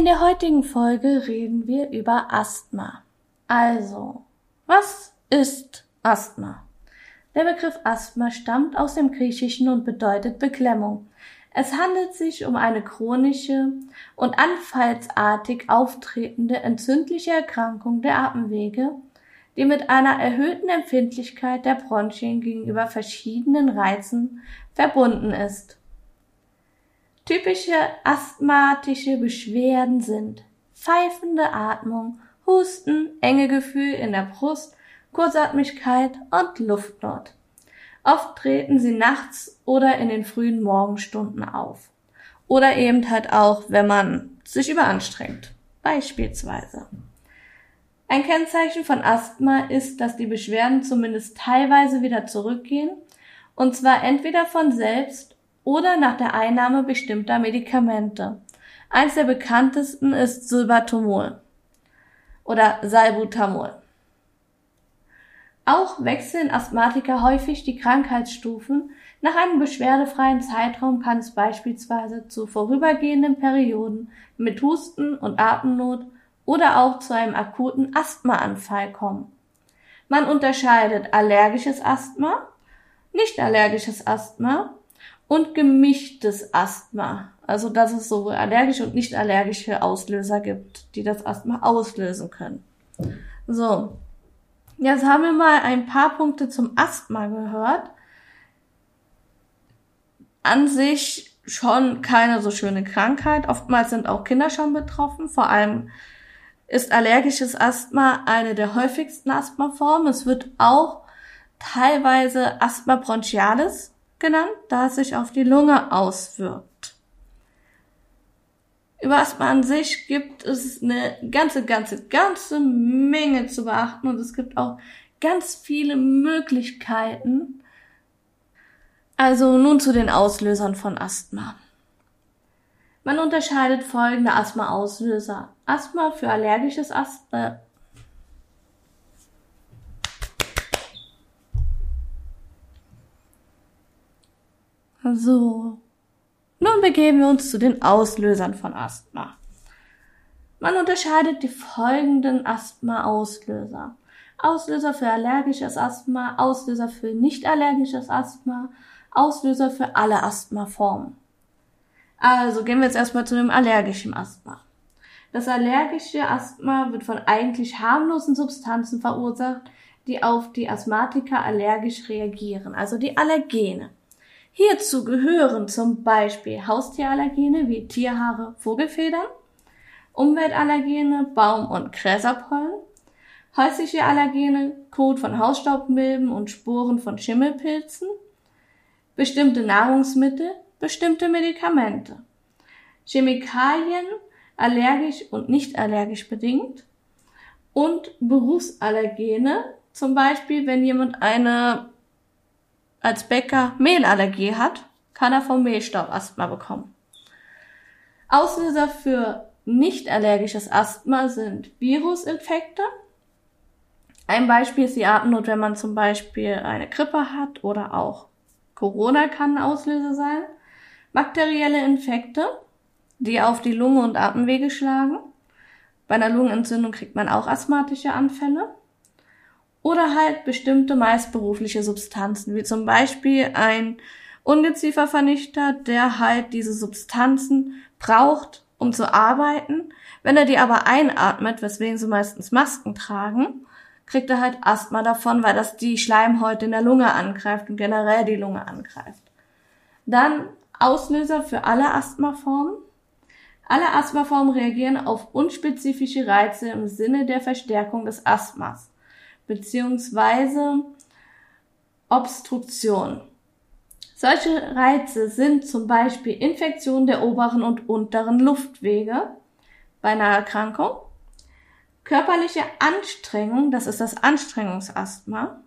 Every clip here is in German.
In der heutigen Folge reden wir über Asthma. Also, was ist Asthma? Der Begriff Asthma stammt aus dem Griechischen und bedeutet Beklemmung. Es handelt sich um eine chronische und anfallsartig auftretende entzündliche Erkrankung der Atemwege, die mit einer erhöhten Empfindlichkeit der Bronchien gegenüber verschiedenen Reizen verbunden ist. Typische asthmatische Beschwerden sind pfeifende Atmung, Husten, enge Gefühl in der Brust, Kurzatmigkeit und Luftnot. Oft treten sie nachts oder in den frühen Morgenstunden auf. Oder eben halt auch, wenn man sich überanstrengt. Beispielsweise. Ein Kennzeichen von Asthma ist, dass die Beschwerden zumindest teilweise wieder zurückgehen, und zwar entweder von selbst oder nach der Einnahme bestimmter Medikamente. Eins der bekanntesten ist Silbatomol oder Salbutamol. Auch wechseln Asthmatiker häufig die Krankheitsstufen. Nach einem beschwerdefreien Zeitraum kann es beispielsweise zu vorübergehenden Perioden mit Husten und Atemnot oder auch zu einem akuten Asthmaanfall kommen. Man unterscheidet allergisches Asthma, nicht allergisches Asthma und gemischtes Asthma. Also dass es sowohl allergische und nicht allergische Auslöser gibt, die das Asthma auslösen können. So, Jetzt haben wir mal ein paar Punkte zum Asthma gehört. An sich schon keine so schöne Krankheit. Oftmals sind auch Kinder schon betroffen. Vor allem ist allergisches Asthma eine der häufigsten Asthmaformen. Es wird auch teilweise Asthma bronchialis genannt, da es sich auf die Lunge auswirkt. Über Asthma an sich gibt es eine ganze, ganze, ganze Menge zu beachten und es gibt auch ganz viele Möglichkeiten. Also nun zu den Auslösern von Asthma. Man unterscheidet folgende Asthma-Auslöser. Asthma für allergisches Asthma. So, nun begeben wir uns zu den Auslösern von Asthma. Man unterscheidet die folgenden Asthma-Auslöser. Auslöser für allergisches Asthma, Auslöser für nicht allergisches Asthma, Auslöser für alle Asthmaformen. Also gehen wir jetzt erstmal zu dem allergischen Asthma. Das allergische Asthma wird von eigentlich harmlosen Substanzen verursacht, die auf die Asthmatiker allergisch reagieren, also die Allergene. Hierzu gehören zum Beispiel Haustierallergene wie Tierhaare, Vogelfedern, Umweltallergene, Baum- und Gräserpollen, häusliche Allergene, Kot von Hausstaubmilben und Sporen von Schimmelpilzen, bestimmte Nahrungsmittel, bestimmte Medikamente, Chemikalien, allergisch und nicht allergisch bedingt. Und Berufsallergene, zum Beispiel wenn jemand eine als Bäcker Mehlallergie hat, kann er vom Mehlstaub Asthma bekommen. Auslöser für nicht allergisches Asthma sind Virusinfekte. Ein Beispiel ist die Atemnot, wenn man zum Beispiel eine Grippe hat oder auch Corona kann ein Auslöser sein. Bakterielle Infekte, die auf die Lunge und Atemwege schlagen. Bei einer Lungenentzündung kriegt man auch asthmatische Anfälle. Oder halt bestimmte meist berufliche Substanzen, wie zum Beispiel ein Ungeziefervernichter, der halt diese Substanzen braucht, um zu arbeiten. Wenn er die aber einatmet, weswegen sie meistens Masken tragen, kriegt er halt Asthma davon, weil das die Schleimhäute in der Lunge angreift und generell die Lunge angreift. Dann Auslöser für alle Asthmaformen. Alle Asthmaformen reagieren auf unspezifische Reize im Sinne der Verstärkung des Asthmas beziehungsweise Obstruktion. Solche Reize sind zum Beispiel Infektion der oberen und unteren Luftwege bei einer Erkrankung, körperliche Anstrengung, das ist das Anstrengungsasthma.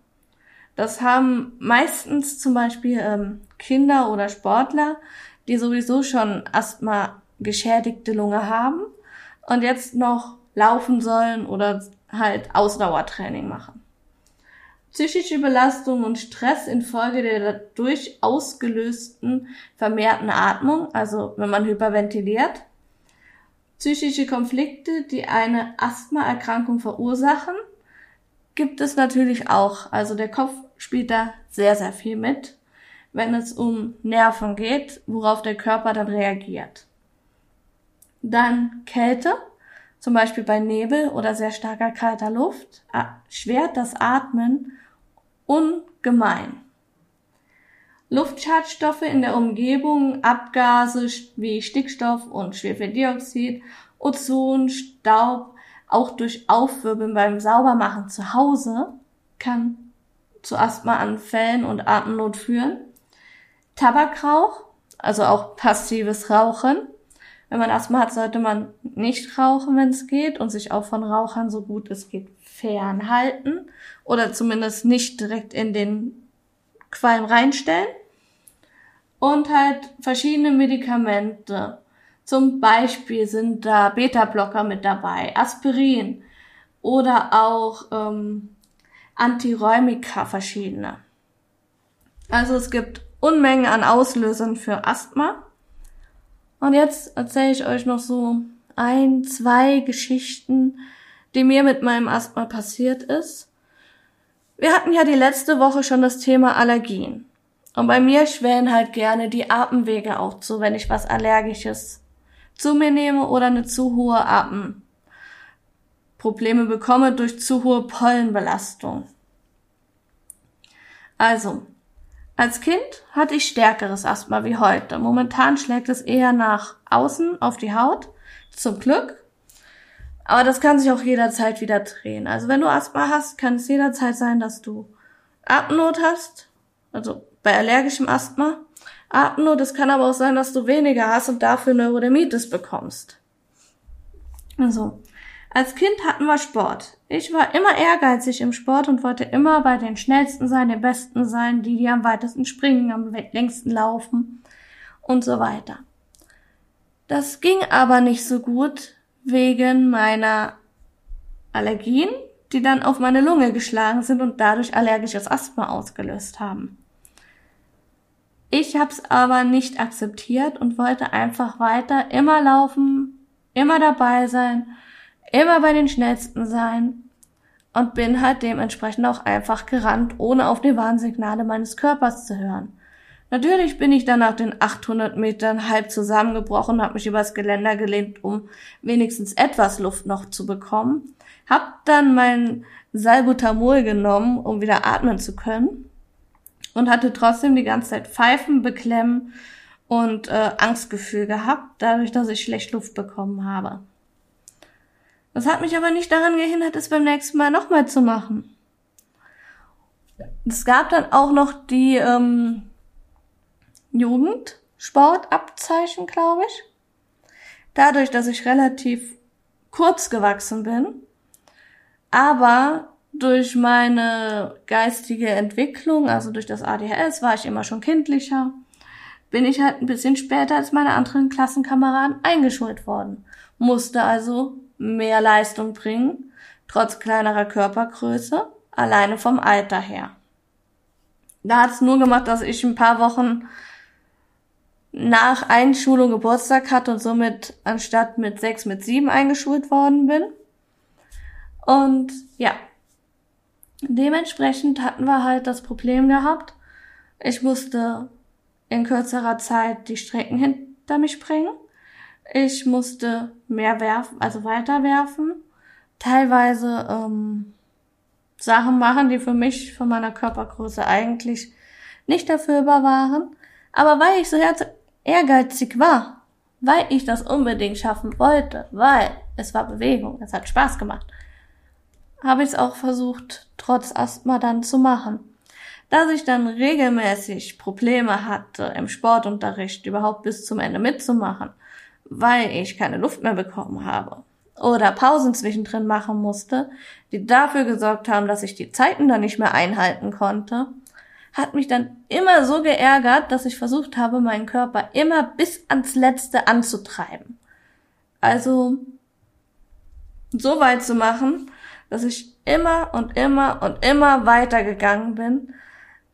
Das haben meistens zum Beispiel ähm, Kinder oder Sportler, die sowieso schon Asthma geschädigte Lunge haben und jetzt noch laufen sollen oder halt Ausdauertraining machen. Psychische Belastung und Stress infolge der dadurch ausgelösten vermehrten Atmung, also wenn man hyperventiliert. psychische Konflikte, die eine Asthmaerkrankung verursachen, gibt es natürlich auch. Also der Kopf spielt da sehr, sehr viel mit, wenn es um Nerven geht, worauf der Körper dann reagiert. Dann Kälte, zum Beispiel bei Nebel oder sehr starker kalter Luft, schwert das Atmen ungemein. Luftschadstoffe in der Umgebung, Abgase wie Stickstoff und Schwefeldioxid, Ozon, Staub, auch durch Aufwirbeln beim Saubermachen zu Hause kann zu Asthmaanfällen und Atemnot führen. Tabakrauch, also auch passives Rauchen. Wenn man Asthma hat, sollte man nicht rauchen, wenn es geht und sich auch von Rauchern so gut es geht fernhalten oder zumindest nicht direkt in den Qualm reinstellen. Und halt verschiedene Medikamente. Zum Beispiel sind da Beta-Blocker mit dabei, Aspirin oder auch ähm, Antiräumika verschiedene. Also es gibt Unmengen an Auslösern für Asthma. Und jetzt erzähle ich euch noch so ein, zwei Geschichten, die mir mit meinem Asthma passiert ist. Wir hatten ja die letzte Woche schon das Thema Allergien. Und bei mir schwellen halt gerne die Atemwege auch zu, wenn ich was Allergisches zu mir nehme oder eine zu hohe Atemprobleme bekomme durch zu hohe Pollenbelastung. Also, als Kind hatte ich stärkeres Asthma wie heute. Momentan schlägt es eher nach außen auf die Haut. Zum Glück. Aber das kann sich auch jederzeit wieder drehen. Also wenn du Asthma hast, kann es jederzeit sein, dass du Atemnot hast. Also bei allergischem Asthma. Atemnot, es kann aber auch sein, dass du weniger hast und dafür Neurodermitis bekommst. Also, als Kind hatten wir Sport. Ich war immer ehrgeizig im Sport und wollte immer bei den Schnellsten sein, den Besten sein, die, die am weitesten springen, am längsten laufen und so weiter. Das ging aber nicht so gut wegen meiner Allergien, die dann auf meine Lunge geschlagen sind und dadurch allergisches Asthma ausgelöst haben. Ich habe es aber nicht akzeptiert und wollte einfach weiter immer laufen, immer dabei sein, immer bei den Schnellsten sein und bin halt dementsprechend auch einfach gerannt, ohne auf die Warnsignale meines Körpers zu hören. Natürlich bin ich dann nach den 800 Metern halb zusammengebrochen, habe mich übers Geländer gelehnt, um wenigstens etwas Luft noch zu bekommen. Hab dann mein Salbutamol genommen, um wieder atmen zu können und hatte trotzdem die ganze Zeit Pfeifen, Beklemmen und äh, Angstgefühl gehabt, dadurch, dass ich schlecht Luft bekommen habe. Das hat mich aber nicht daran gehindert, es beim nächsten Mal nochmal zu machen. Es gab dann auch noch die ähm, Jugendsportabzeichen, glaube ich. Dadurch, dass ich relativ kurz gewachsen bin, aber durch meine geistige Entwicklung, also durch das ADHS, war ich immer schon kindlicher, bin ich halt ein bisschen später als meine anderen Klassenkameraden eingeschult worden, musste also mehr Leistung bringen, trotz kleinerer Körpergröße, alleine vom Alter her. Da hat es nur gemacht, dass ich ein paar Wochen nach Einschulung Geburtstag hatte und somit anstatt mit sechs mit sieben eingeschult worden bin. Und ja, dementsprechend hatten wir halt das Problem gehabt. Ich musste in kürzerer Zeit die Strecken hinter mich bringen. Ich musste mehr werfen, also weiter werfen. Teilweise ähm, Sachen machen, die für mich, von meiner Körpergröße eigentlich nicht erfüllbar waren. Aber weil ich so ehrgeizig war, weil ich das unbedingt schaffen wollte, weil es war Bewegung, es hat Spaß gemacht, habe ich es auch versucht, trotz Asthma dann zu machen. Dass ich dann regelmäßig Probleme hatte, im Sportunterricht überhaupt bis zum Ende mitzumachen, weil ich keine Luft mehr bekommen habe oder Pausen zwischendrin machen musste, die dafür gesorgt haben, dass ich die Zeiten dann nicht mehr einhalten konnte, hat mich dann immer so geärgert, dass ich versucht habe, meinen Körper immer bis ans Letzte anzutreiben. Also so weit zu machen, dass ich immer und immer und immer weitergegangen bin,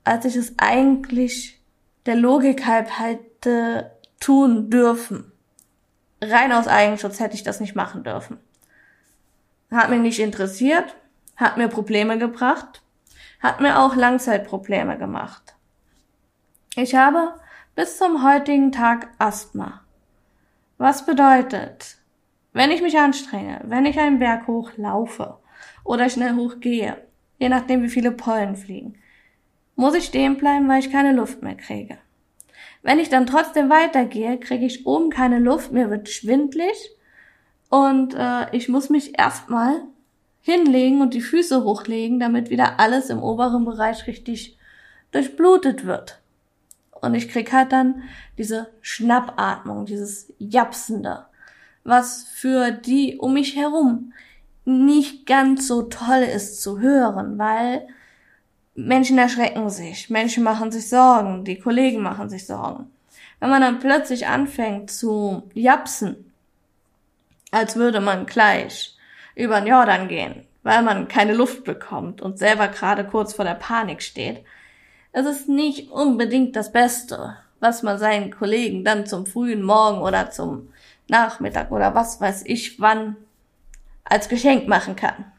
als ich es eigentlich der Logik halb hätte tun dürfen. Rein aus Eigenschutz hätte ich das nicht machen dürfen. Hat mich nicht interessiert, hat mir Probleme gebracht, hat mir auch Langzeitprobleme gemacht. Ich habe bis zum heutigen Tag Asthma. Was bedeutet, wenn ich mich anstrenge, wenn ich einen Berg hoch laufe oder schnell hoch gehe, je nachdem wie viele Pollen fliegen, muss ich stehen bleiben, weil ich keine Luft mehr kriege. Wenn ich dann trotzdem weitergehe, kriege ich oben keine Luft, mir wird schwindlig und äh, ich muss mich erstmal hinlegen und die Füße hochlegen, damit wieder alles im oberen Bereich richtig durchblutet wird. Und ich krieg halt dann diese Schnappatmung, dieses Japsende, was für die um mich herum nicht ganz so toll ist zu hören, weil Menschen erschrecken sich, Menschen machen sich Sorgen, die Kollegen machen sich Sorgen. Wenn man dann plötzlich anfängt zu japsen, als würde man gleich über den Jordan gehen, weil man keine Luft bekommt und selber gerade kurz vor der Panik steht. Es ist nicht unbedingt das Beste, was man seinen Kollegen dann zum frühen Morgen oder zum Nachmittag oder was weiß ich wann als Geschenk machen kann.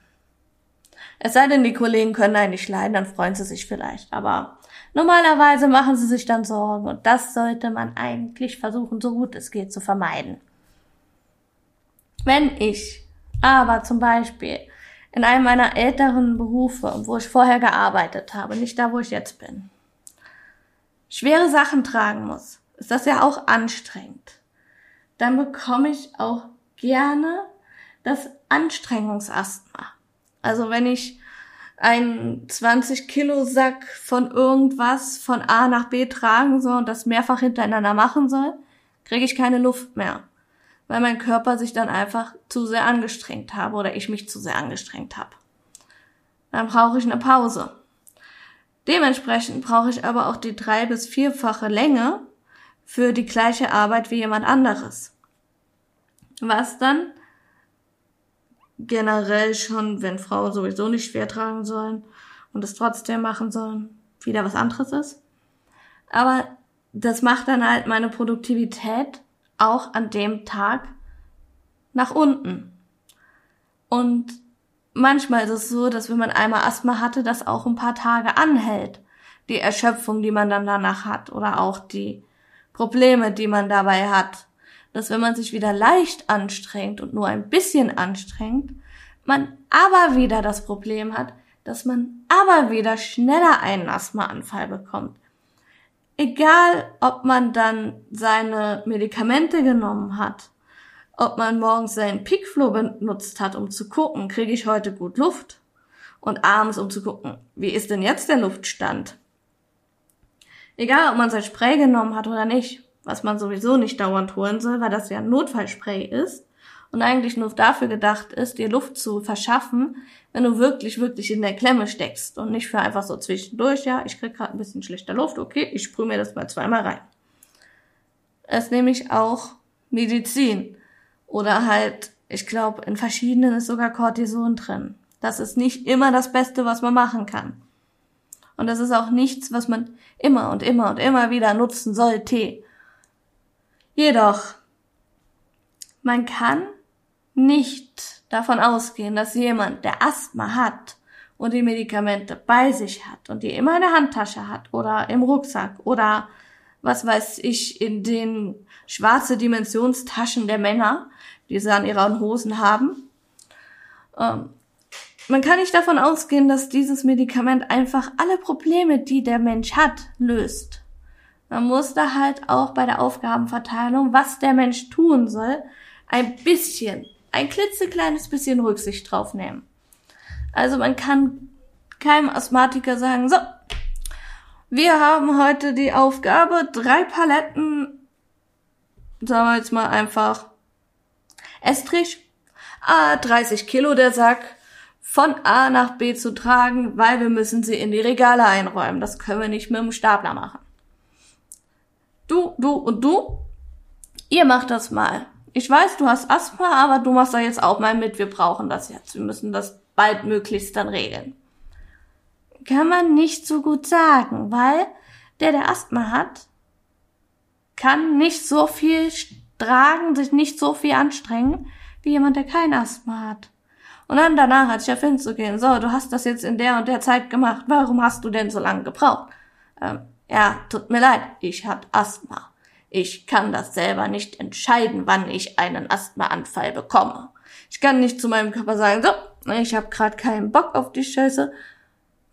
Es sei denn, die Kollegen können einen nicht leiden, dann freuen sie sich vielleicht. Aber normalerweise machen sie sich dann Sorgen und das sollte man eigentlich versuchen, so gut es geht, zu vermeiden. Wenn ich aber zum Beispiel in einem meiner älteren Berufe, wo ich vorher gearbeitet habe, nicht da, wo ich jetzt bin, schwere Sachen tragen muss, ist das ja auch anstrengend. Dann bekomme ich auch gerne das Anstrengungsasthma. Also wenn ich einen 20 Kilo Sack von irgendwas von A nach B tragen soll und das mehrfach hintereinander machen soll, kriege ich keine Luft mehr weil mein Körper sich dann einfach zu sehr angestrengt habe oder ich mich zu sehr angestrengt habe. Dann brauche ich eine Pause. Dementsprechend brauche ich aber auch die drei bis vierfache Länge für die gleiche Arbeit wie jemand anderes. Was dann generell schon, wenn Frauen sowieso nicht schwer tragen sollen und es trotzdem machen sollen, wieder was anderes ist. Aber das macht dann halt meine Produktivität auch an dem Tag nach unten. Und manchmal ist es so, dass wenn man einmal Asthma hatte, das auch ein paar Tage anhält. Die Erschöpfung, die man dann danach hat oder auch die Probleme, die man dabei hat. Dass wenn man sich wieder leicht anstrengt und nur ein bisschen anstrengt, man aber wieder das Problem hat, dass man aber wieder schneller einen Asthmaanfall bekommt egal ob man dann seine Medikamente genommen hat, ob man morgens seinen Peakflow benutzt hat, um zu gucken, kriege ich heute gut Luft? Und abends, um zu gucken, wie ist denn jetzt der Luftstand? Egal, ob man sein Spray genommen hat oder nicht, was man sowieso nicht dauernd holen soll, weil das ja ein Notfallspray ist, und eigentlich nur dafür gedacht ist, dir Luft zu verschaffen, wenn du wirklich, wirklich in der Klemme steckst und nicht für einfach so zwischendurch, ja, ich krieg gerade ein bisschen schlechter Luft, okay, ich sprühe mir das mal zweimal rein. Es ist nämlich auch Medizin oder halt, ich glaube, in verschiedenen ist sogar Cortison drin. Das ist nicht immer das Beste, was man machen kann. Und das ist auch nichts, was man immer und immer und immer wieder nutzen sollte. Jedoch, man kann nicht davon ausgehen, dass jemand, der Asthma hat und die Medikamente bei sich hat und die immer in der Handtasche hat oder im Rucksack oder was weiß ich, in den schwarze Dimensionstaschen der Männer, die sie an ihren Hosen haben. Ähm, man kann nicht davon ausgehen, dass dieses Medikament einfach alle Probleme, die der Mensch hat, löst. Man muss da halt auch bei der Aufgabenverteilung, was der Mensch tun soll, ein bisschen ein klitzekleines bisschen Rücksicht drauf nehmen. Also man kann keinem Asthmatiker sagen, so, wir haben heute die Aufgabe, drei Paletten, sagen wir jetzt mal einfach, Estrich, ah, 30 Kilo der Sack, von A nach B zu tragen, weil wir müssen sie in die Regale einräumen. Das können wir nicht mit dem Stapler machen. Du, du und du, ihr macht das mal ich weiß, du hast Asthma, aber du machst da jetzt auch mal mit, wir brauchen das jetzt. Wir müssen das bald möglichst dann regeln. Kann man nicht so gut sagen, weil der, der Asthma hat, kann nicht so viel vertragen, sich nicht so viel anstrengen, wie jemand, der kein Asthma hat. Und dann danach hat Chef hinzugehen, so, du hast das jetzt in der und der Zeit gemacht, warum hast du denn so lange gebraucht? Ähm, ja, tut mir leid, ich hab Asthma. Ich kann das selber nicht entscheiden, wann ich einen Asthmaanfall bekomme. Ich kann nicht zu meinem Körper sagen, so, ich habe gerade keinen Bock auf die Scheiße.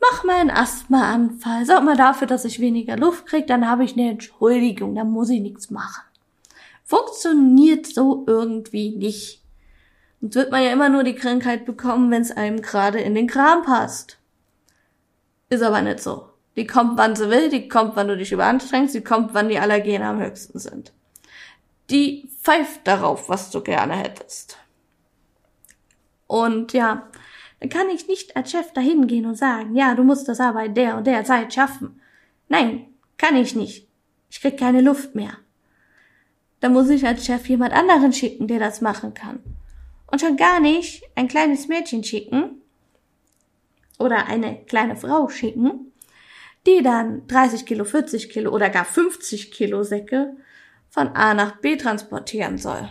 Mach mal einen Asthmaanfall. Sag mal dafür, dass ich weniger Luft krieg, dann habe ich eine Entschuldigung, dann muss ich nichts machen. Funktioniert so irgendwie nicht. Und wird man ja immer nur die Krankheit bekommen, wenn es einem gerade in den Kram passt. Ist aber nicht so. Die kommt, wann sie will, die kommt, wann du dich überanstrengst, die kommt, wann die Allergene am höchsten sind. Die pfeift darauf, was du gerne hättest. Und ja, dann kann ich nicht als Chef dahin gehen und sagen, ja, du musst das aber in der und der Zeit schaffen. Nein, kann ich nicht. Ich krieg keine Luft mehr. Da muss ich als Chef jemand anderen schicken, der das machen kann. Und schon gar nicht ein kleines Mädchen schicken oder eine kleine Frau schicken, die dann 30 Kilo, 40 Kilo oder gar 50 Kilo Säcke von A nach B transportieren soll.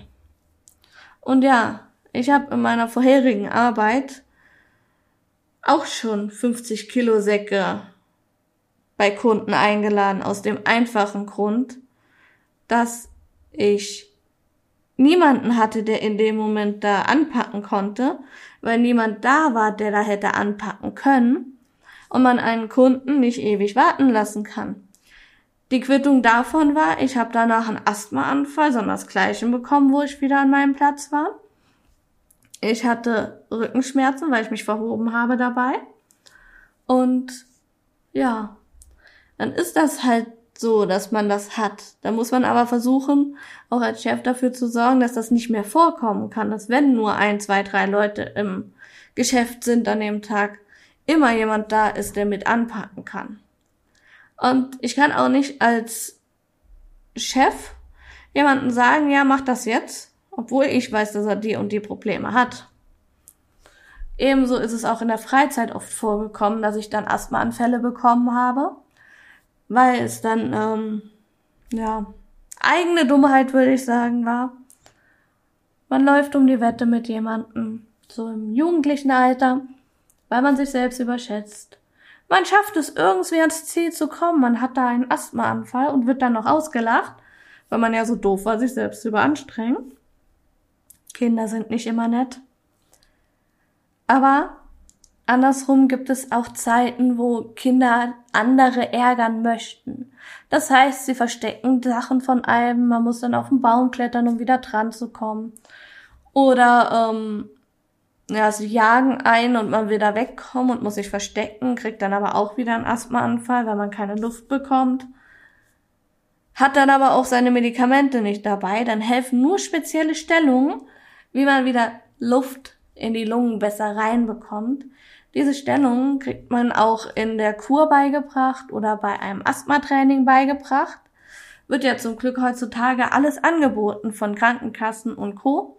Und ja, ich habe in meiner vorherigen Arbeit auch schon 50 Kilo Säcke bei Kunden eingeladen, aus dem einfachen Grund, dass ich niemanden hatte, der in dem Moment da anpacken konnte, weil niemand da war, der da hätte anpacken können und man einen Kunden nicht ewig warten lassen kann. Die Quittung davon war, ich habe danach einen Asthmaanfall, sondern das gleiche bekommen, wo ich wieder an meinem Platz war. Ich hatte Rückenschmerzen, weil ich mich verhoben habe dabei. Und ja, dann ist das halt so, dass man das hat. Da muss man aber versuchen, auch als Chef dafür zu sorgen, dass das nicht mehr vorkommen kann, dass wenn nur ein, zwei, drei Leute im Geschäft sind an dem Tag, immer jemand da ist, der mit anpacken kann. Und ich kann auch nicht als Chef jemanden sagen, ja, mach das jetzt, obwohl ich weiß, dass er die und die Probleme hat. Ebenso ist es auch in der Freizeit oft vorgekommen, dass ich dann Asthmaanfälle bekommen habe, weil es dann, ähm, ja, eigene Dummheit, würde ich sagen, war. Man läuft um die Wette mit jemandem, so im jugendlichen Alter, weil man sich selbst überschätzt. Man schafft es irgendwie ans Ziel zu kommen, man hat da einen Asthmaanfall und wird dann noch ausgelacht, weil man ja so doof war, sich selbst zu überanstrengen. Kinder sind nicht immer nett. Aber andersrum gibt es auch Zeiten, wo Kinder andere ärgern möchten. Das heißt, sie verstecken Sachen von einem, man muss dann auf den Baum klettern, um wieder dran zu kommen. Oder ähm, ja, sie jagen ein und man will da wegkommen und muss sich verstecken, kriegt dann aber auch wieder einen Asthmaanfall, weil man keine Luft bekommt. Hat dann aber auch seine Medikamente nicht dabei, dann helfen nur spezielle Stellungen, wie man wieder Luft in die Lungen besser reinbekommt. Diese Stellungen kriegt man auch in der Kur beigebracht oder bei einem Asthmatraining beigebracht. Wird ja zum Glück heutzutage alles angeboten von Krankenkassen und Co.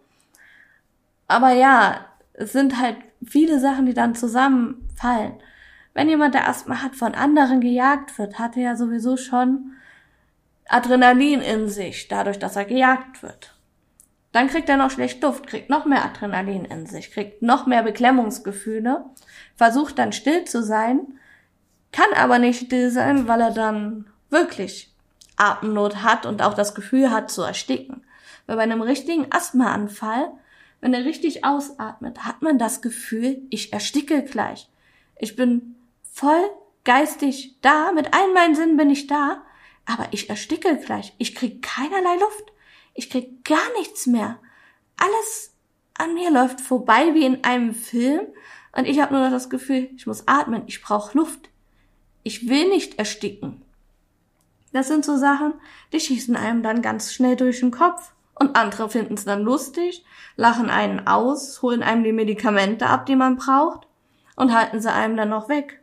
Aber ja, es sind halt viele Sachen, die dann zusammenfallen. Wenn jemand, der Asthma hat, von anderen gejagt wird, hat er ja sowieso schon Adrenalin in sich, dadurch, dass er gejagt wird. Dann kriegt er noch schlecht Duft, kriegt noch mehr Adrenalin in sich, kriegt noch mehr Beklemmungsgefühle, versucht dann still zu sein, kann aber nicht still sein, weil er dann wirklich Atemnot hat und auch das Gefühl hat zu ersticken. Weil bei einem richtigen Asthmaanfall wenn er richtig ausatmet, hat man das Gefühl, ich ersticke gleich. Ich bin voll geistig da, mit allen meinen Sinnen bin ich da, aber ich ersticke gleich. Ich krieg keinerlei Luft. Ich krieg gar nichts mehr. Alles an mir läuft vorbei wie in einem Film und ich habe nur noch das Gefühl, ich muss atmen, ich brauche Luft. Ich will nicht ersticken. Das sind so Sachen, die schießen einem dann ganz schnell durch den Kopf. Und andere finden es dann lustig, lachen einen aus, holen einem die Medikamente ab, die man braucht und halten sie einem dann noch weg.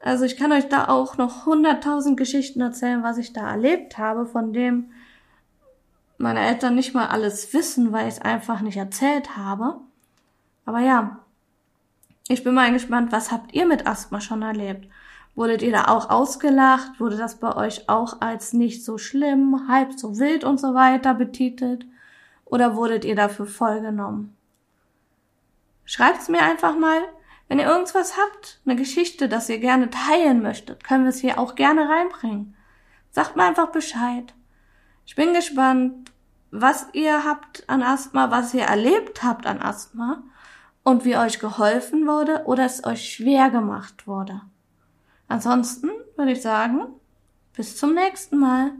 Also ich kann euch da auch noch hunderttausend Geschichten erzählen, was ich da erlebt habe, von dem meine Eltern nicht mal alles wissen, weil ich es einfach nicht erzählt habe. Aber ja, ich bin mal gespannt, was habt ihr mit Asthma schon erlebt? Wurdet ihr da auch ausgelacht? Wurde das bei euch auch als nicht so schlimm, halb so wild und so weiter betitelt? Oder wurdet ihr dafür vollgenommen? Schreibt's mir einfach mal. Wenn ihr irgendwas habt, eine Geschichte, das ihr gerne teilen möchtet, können wir es hier auch gerne reinbringen. Sagt mir einfach Bescheid. Ich bin gespannt, was ihr habt an Asthma, was ihr erlebt habt an Asthma und wie euch geholfen wurde oder es euch schwer gemacht wurde. Ansonsten würde ich sagen, bis zum nächsten Mal.